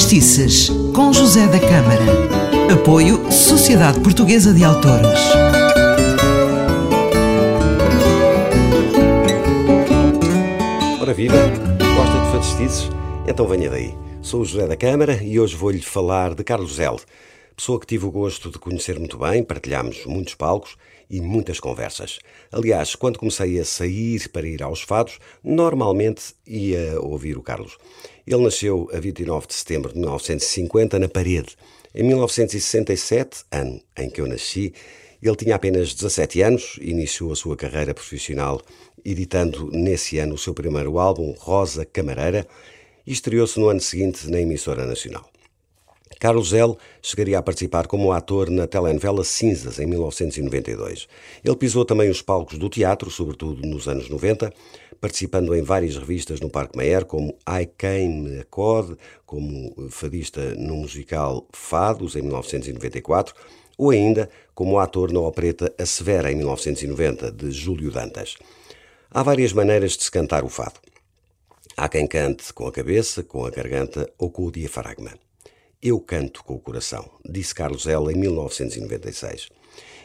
Fadistices, com José da Câmara. Apoio Sociedade Portuguesa de Autores. Ora viva, gosta de fadistices? Então venha daí. Sou o José da Câmara e hoje vou-lhe falar de Carlos L., pessoa que tive o gosto de conhecer muito bem, partilhámos muitos palcos e muitas conversas. Aliás, quando comecei a sair para ir aos fados, normalmente ia ouvir o Carlos. Ele nasceu a 29 de setembro de 1950 na Parede. Em 1967, ano em que eu nasci, ele tinha apenas 17 anos iniciou a sua carreira profissional editando nesse ano o seu primeiro álbum, Rosa Camareira, e estreou-se no ano seguinte na emissora nacional. Carlos L. chegaria a participar como ator na telenovela Cinzas, em 1992. Ele pisou também os palcos do teatro, sobretudo nos anos 90, participando em várias revistas no Parque Mayer, como I Came Accord, como fadista no musical Fados, em 1994, ou ainda como ator na opereta A Severa, em 1990, de Júlio Dantas. Há várias maneiras de se cantar o fado. Há quem cante com a cabeça, com a garganta ou com o diafragma. Eu canto com o coração, disse Carlos L. em 1996.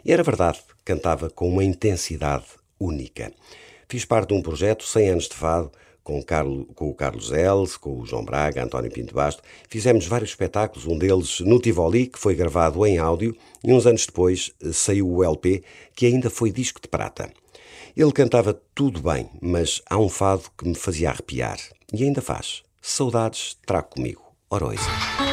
E era verdade, cantava com uma intensidade única. Fiz parte de um projeto 100 anos de fado com, Carlo, com o Carlos L., com o João Braga, António Pinto Basto. Fizemos vários espetáculos, um deles no Tivoli, que foi gravado em áudio, e uns anos depois eh, saiu o LP, que ainda foi disco de prata. Ele cantava tudo bem, mas há um fado que me fazia arrepiar. E ainda faz. Saudades trago comigo. Oroisa.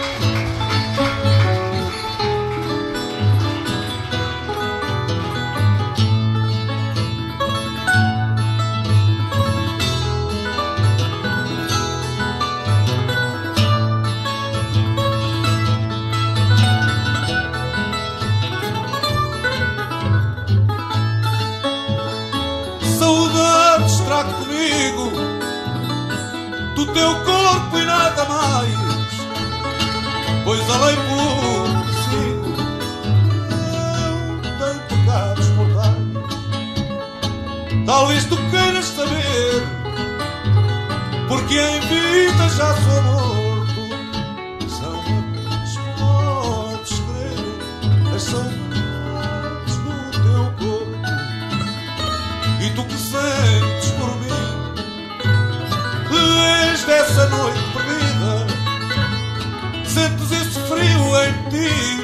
Do teu corpo e nada mais, pois além si não tenho pecados mortais. Talvez tu queiras saber, porque em vida já sou morto. São apenas podes crer as saudades do teu corpo. E tu que sentes por mim noite perdida Sentes esse frio em ti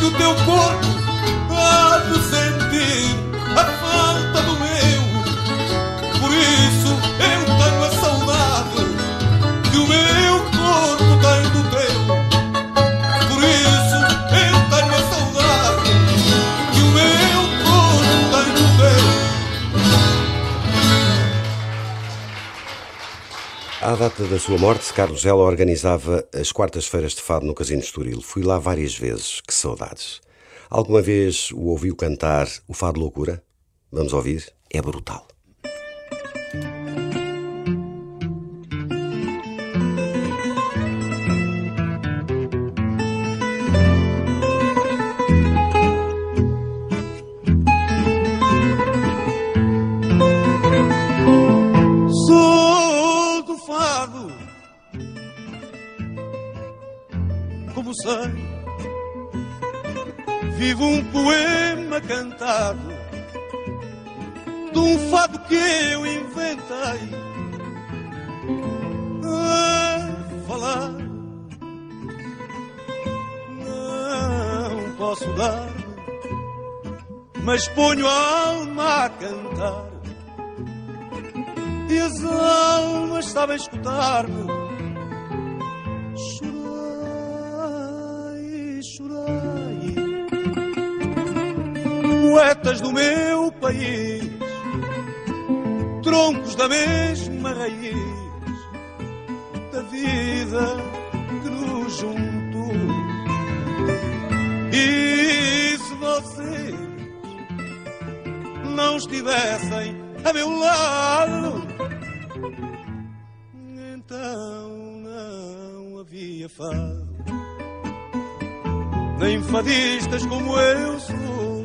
Eu sei que o teu corpo. Há de sentir À data da sua morte, Carlos Ela organizava as quartas-feiras de fado no Casino Estoril. Fui lá várias vezes. Que saudades. Alguma vez o ouviu cantar o Fado Loucura? Vamos ouvir? É brutal. Do fado, como sei, vivo um poema cantado de um fado que eu inventei. A falar. Não posso dar, mas ponho a alma a cantar e as almas sabem escutar-me. Chorai, chorai, poetas do meu país, troncos da mesma raiz da vida que nos juntou. E se vocês não estivessem a meu lado, então não havia fado, nem fadistas como eu sou.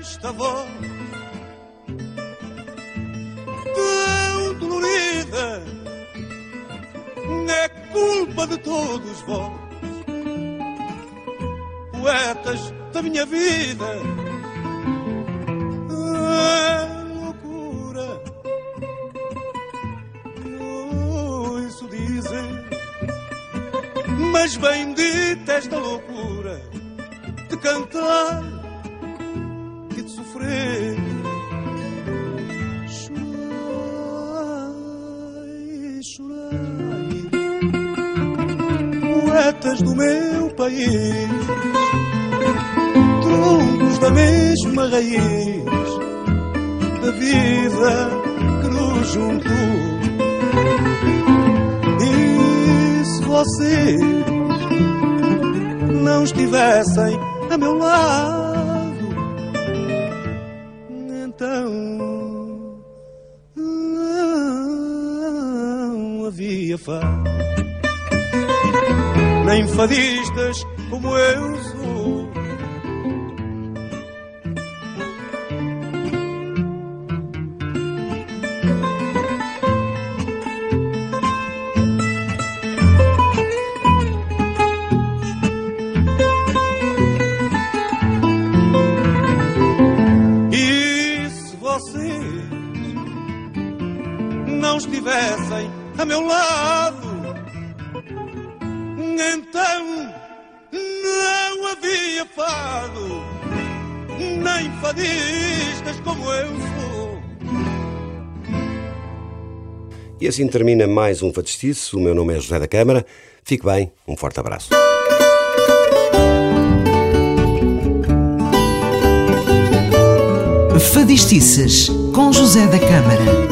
Esta voz tão dolorida é culpa de todos vós, poetas da minha vida. Mas bendita esta loucura de cantar e de sofrer. Chorai, chorai, poetas do meu país, troncos da mesma raiz da vida que nos juntou. Vocês não estivessem a meu lado, então não havia fado, nem fadistas como eu sou. Não estivessem a meu lado, então não havia fado, nem fadistas como eu sou. E assim termina mais um Fadistice. O meu nome é José da Câmara. Fique bem, um forte abraço. Fadistices com José da Câmara.